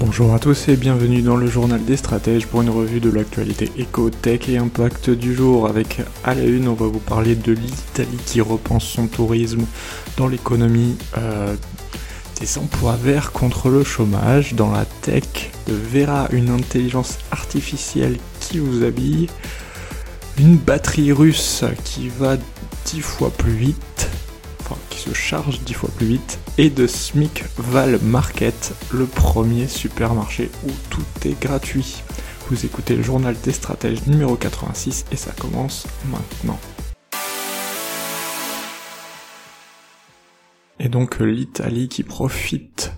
Bonjour à tous et bienvenue dans le journal des stratèges pour une revue de l'actualité éco-tech et impact du jour. Avec à la une, on va vous parler de l'Italie qui repense son tourisme dans l'économie, euh, des emplois verts contre le chômage, dans la tech, de Vera, une intelligence artificielle qui vous habille, une batterie russe qui va 10 fois plus vite, se charge 10 fois plus vite, et de Smic Val Market, le premier supermarché où tout est gratuit. Vous écoutez le journal des stratèges numéro 86 et ça commence maintenant. Et donc l'Italie qui profite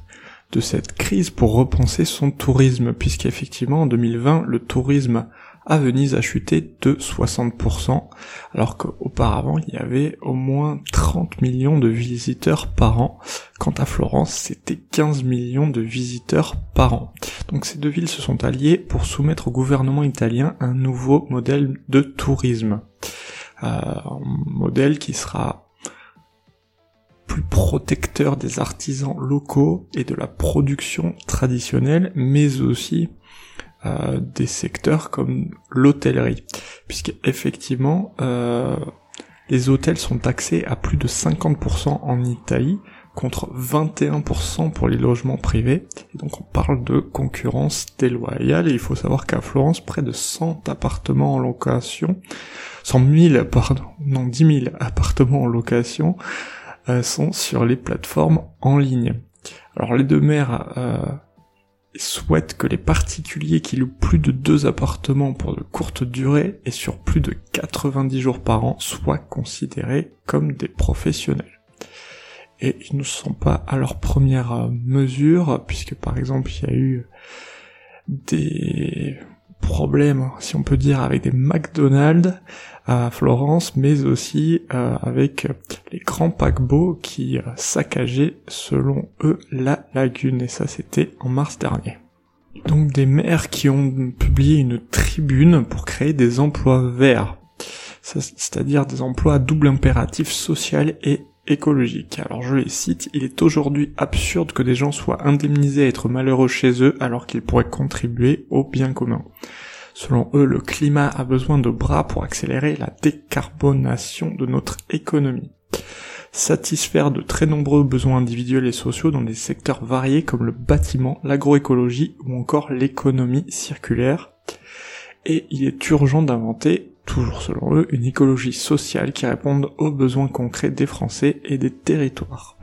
de cette crise pour repenser son tourisme, puisqu'effectivement en 2020 le tourisme à Venise a chuté de 60%, alors qu'auparavant il y avait au moins 30 millions de visiteurs par an. Quant à Florence, c'était 15 millions de visiteurs par an. Donc ces deux villes se sont alliées pour soumettre au gouvernement italien un nouveau modèle de tourisme. Euh, un modèle qui sera plus protecteur des artisans locaux et de la production traditionnelle, mais aussi euh, des secteurs comme l'hôtellerie, puisque effectivement euh, les hôtels sont taxés à plus de 50% en Italie contre 21% pour les logements privés. Donc on parle de concurrence déloyale et il faut savoir qu'à Florence, près de 100 appartements en location, 100 000, pardon, non 10 000 appartements en location euh, sont sur les plateformes en ligne. Alors les deux maires euh, souhaite que les particuliers qui louent plus de deux appartements pour de courtes durées et sur plus de 90 jours par an soient considérés comme des professionnels. Et ils ne sont pas à leur première euh, mesure, puisque par exemple il y a eu des problèmes, si on peut dire, avec des McDonald's à Florence, mais aussi euh, avec les grands paquebots qui euh, saccageaient, selon eux, la lagune. Et ça, c'était en mars dernier. Donc des maires qui ont publié une tribune pour créer des emplois verts, c'est-à-dire des emplois à double impératif social et écologique. Alors je les cite, il est aujourd'hui absurde que des gens soient indemnisés à être malheureux chez eux alors qu'ils pourraient contribuer au bien commun. Selon eux, le climat a besoin de bras pour accélérer la décarbonation de notre économie. Satisfaire de très nombreux besoins individuels et sociaux dans des secteurs variés comme le bâtiment, l'agroécologie ou encore l'économie circulaire. Et il est urgent d'inventer, toujours selon eux, une écologie sociale qui réponde aux besoins concrets des Français et des territoires.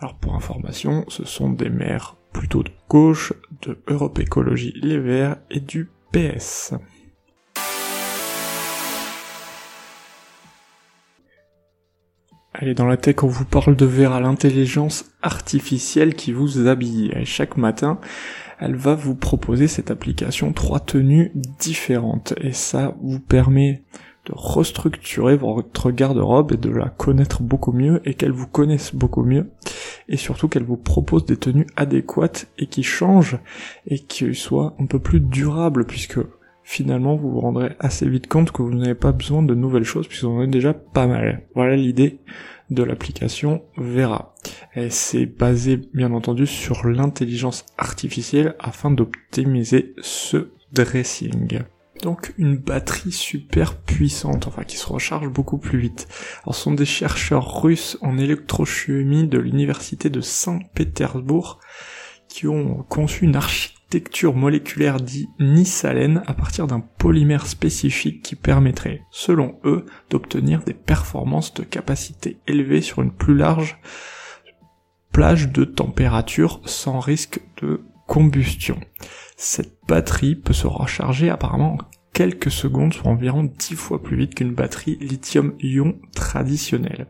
Alors pour information, ce sont des maires plutôt de gauche, de Europe Écologie Les Verts et du PS. Allez, dans la tech, on vous parle de Vera, l'intelligence artificielle qui vous habille. Et chaque matin, elle va vous proposer cette application trois tenues différentes. Et ça vous permet de restructurer votre garde-robe et de la connaître beaucoup mieux et qu'elle vous connaisse beaucoup mieux et surtout qu'elle vous propose des tenues adéquates et qui changent et qui soient un peu plus durables puisque finalement vous vous rendrez assez vite compte que vous n'avez pas besoin de nouvelles choses puisque vous en avez déjà pas mal. Voilà l'idée de l'application Vera. Et c'est basé bien entendu sur l'intelligence artificielle afin d'optimiser ce dressing donc une batterie super puissante, enfin qui se recharge beaucoup plus vite. Alors ce sont des chercheurs russes en électrochimie de l'université de Saint-Pétersbourg qui ont conçu une architecture moléculaire dite nisalène à partir d'un polymère spécifique qui permettrait, selon eux, d'obtenir des performances de capacité élevée sur une plus large plage de température sans risque de combustion. Cette batterie peut se recharger apparemment en quelques secondes, soit environ 10 fois plus vite qu'une batterie lithium-ion traditionnelle.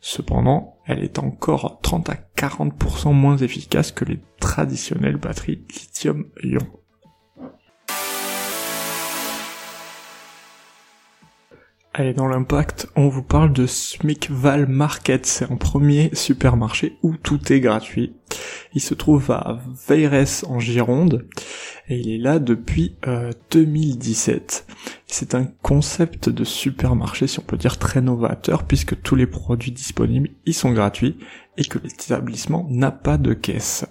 Cependant, elle est encore 30 à 40% moins efficace que les traditionnelles batteries Allez, dans l'impact, on vous parle de Smikval Market. C'est un premier supermarché où tout est gratuit. Il se trouve à Veires en Gironde et il est là depuis 2017. Euh, c'est un concept de supermarché, si on peut dire, très novateur puisque tous les produits disponibles y sont gratuits et que l'établissement n'a pas de caisse.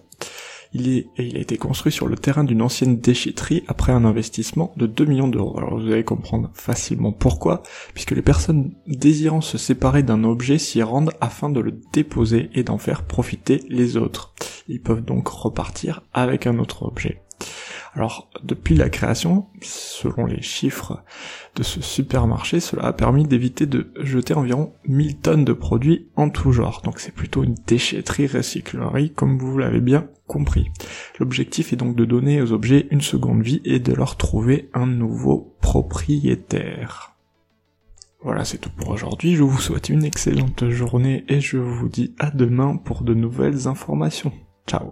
Il, est, il a été construit sur le terrain d'une ancienne déchetterie après un investissement de 2 millions d'euros. Alors vous allez comprendre facilement pourquoi, puisque les personnes désirant se séparer d'un objet s'y rendent afin de le déposer et d'en faire profiter les autres. Ils peuvent donc repartir avec un autre objet. Alors, depuis la création, selon les chiffres de ce supermarché, cela a permis d'éviter de jeter environ 1000 tonnes de produits en tout genre. Donc c'est plutôt une déchetterie recyclerie, comme vous l'avez bien compris. L'objectif est donc de donner aux objets une seconde vie et de leur trouver un nouveau propriétaire. Voilà, c'est tout pour aujourd'hui. Je vous souhaite une excellente journée et je vous dis à demain pour de nouvelles informations. Ciao